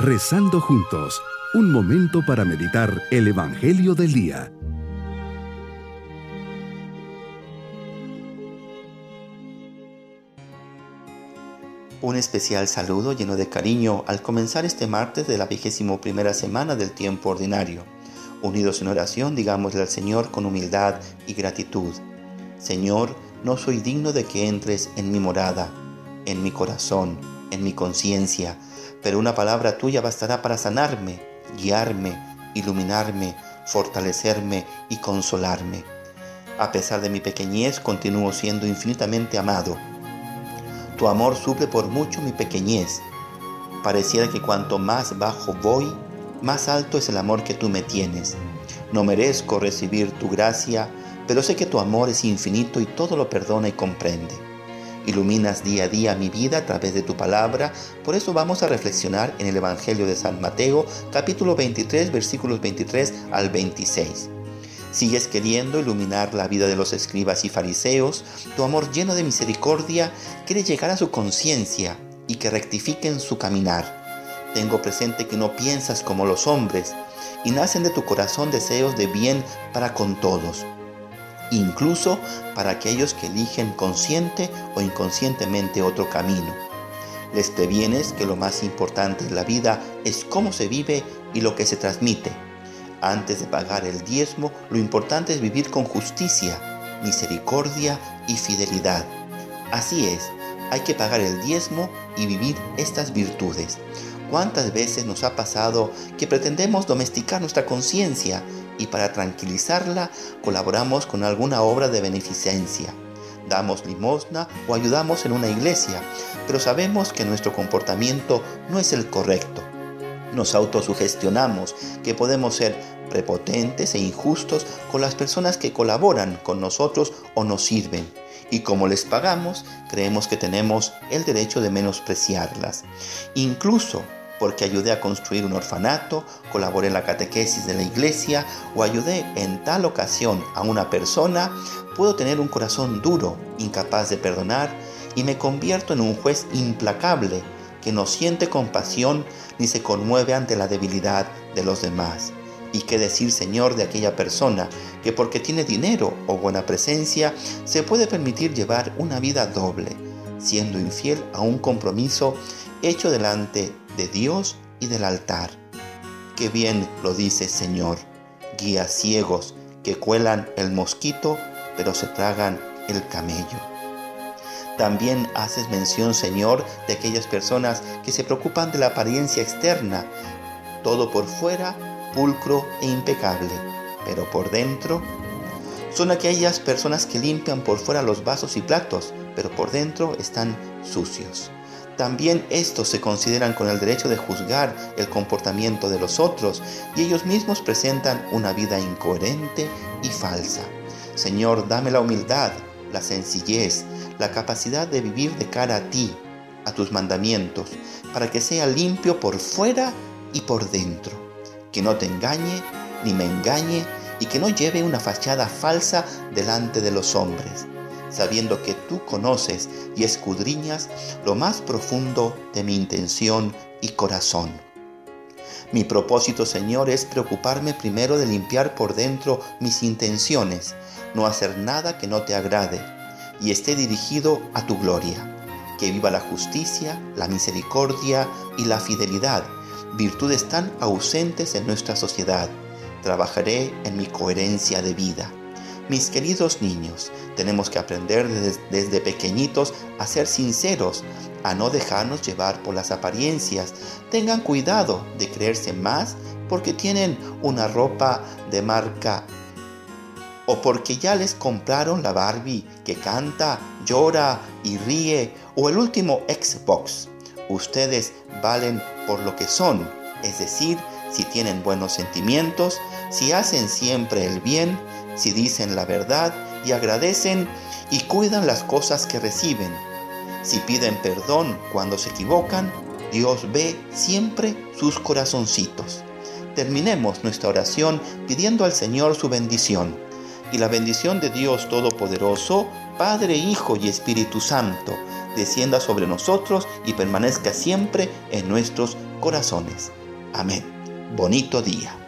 Rezando juntos, un momento para meditar el Evangelio del Día. Un especial saludo lleno de cariño al comenzar este martes de la vigésimo primera semana del tiempo ordinario. Unidos en oración, digámosle al Señor con humildad y gratitud. Señor, no soy digno de que entres en mi morada, en mi corazón, en mi conciencia, pero una palabra tuya bastará para sanarme, guiarme, iluminarme, fortalecerme y consolarme. A pesar de mi pequeñez, continúo siendo infinitamente amado tu amor suple por mucho mi pequeñez. Pareciera que cuanto más bajo voy, más alto es el amor que tú me tienes. No merezco recibir tu gracia, pero sé que tu amor es infinito y todo lo perdona y comprende. Iluminas día a día mi vida a través de tu palabra, por eso vamos a reflexionar en el Evangelio de San Mateo, capítulo 23, versículos 23 al 26. Sigues queriendo iluminar la vida de los escribas y fariseos, tu amor lleno de misericordia quiere llegar a su conciencia y que rectifiquen su caminar. Tengo presente que no piensas como los hombres y nacen de tu corazón deseos de bien para con todos, incluso para aquellos que eligen consciente o inconscientemente otro camino. Les previenes que lo más importante en la vida es cómo se vive y lo que se transmite antes de pagar el diezmo, lo importante es vivir con justicia, misericordia y fidelidad. Así es, hay que pagar el diezmo y vivir estas virtudes. ¿Cuántas veces nos ha pasado que pretendemos domesticar nuestra conciencia y para tranquilizarla colaboramos con alguna obra de beneficencia? Damos limosna o ayudamos en una iglesia, pero sabemos que nuestro comportamiento no es el correcto nos autosugestionamos que podemos ser prepotentes e injustos con las personas que colaboran con nosotros o nos sirven. Y como les pagamos, creemos que tenemos el derecho de menospreciarlas. Incluso porque ayudé a construir un orfanato, colaboré en la catequesis de la iglesia o ayudé en tal ocasión a una persona, puedo tener un corazón duro, incapaz de perdonar y me convierto en un juez implacable que no siente compasión ni se conmueve ante la debilidad de los demás. ¿Y qué decir, Señor, de aquella persona que porque tiene dinero o buena presencia se puede permitir llevar una vida doble, siendo infiel a un compromiso hecho delante de Dios y del altar? Qué bien lo dice Señor, guías ciegos que cuelan el mosquito pero se tragan el camello. También haces mención, Señor, de aquellas personas que se preocupan de la apariencia externa, todo por fuera pulcro e impecable, pero por dentro son aquellas personas que limpian por fuera los vasos y platos, pero por dentro están sucios. También estos se consideran con el derecho de juzgar el comportamiento de los otros y ellos mismos presentan una vida incoherente y falsa. Señor, dame la humildad, la sencillez, la capacidad de vivir de cara a ti, a tus mandamientos, para que sea limpio por fuera y por dentro, que no te engañe ni me engañe y que no lleve una fachada falsa delante de los hombres, sabiendo que tú conoces y escudriñas lo más profundo de mi intención y corazón. Mi propósito, Señor, es preocuparme primero de limpiar por dentro mis intenciones, no hacer nada que no te agrade y esté dirigido a tu gloria. Que viva la justicia, la misericordia y la fidelidad, virtudes tan ausentes en nuestra sociedad. Trabajaré en mi coherencia de vida. Mis queridos niños, tenemos que aprender desde, pequeñitos a ser sinceros, a no dejarnos llevar por las apariencias. Tengan cuidado de creerse más porque tienen una ropa de marca o porque ya les compraron la Barbie que canta, llora y ríe o el último Xbox. Ustedes valen por lo que son, es decir, si tienen buenos sentimientos, si hacen siempre el bien, si dicen la verdad y agradecen y cuidan las cosas que reciben. Si piden perdón cuando se equivocan, Dios ve siempre sus corazoncitos. Terminemos nuestra oración pidiendo al Señor su bendición y la bendición de Dios Todopoderoso, Padre, Hijo y Espíritu Santo, descienda sobre nosotros y permanezca siempre en nuestros corazones. Amén. Bonito día.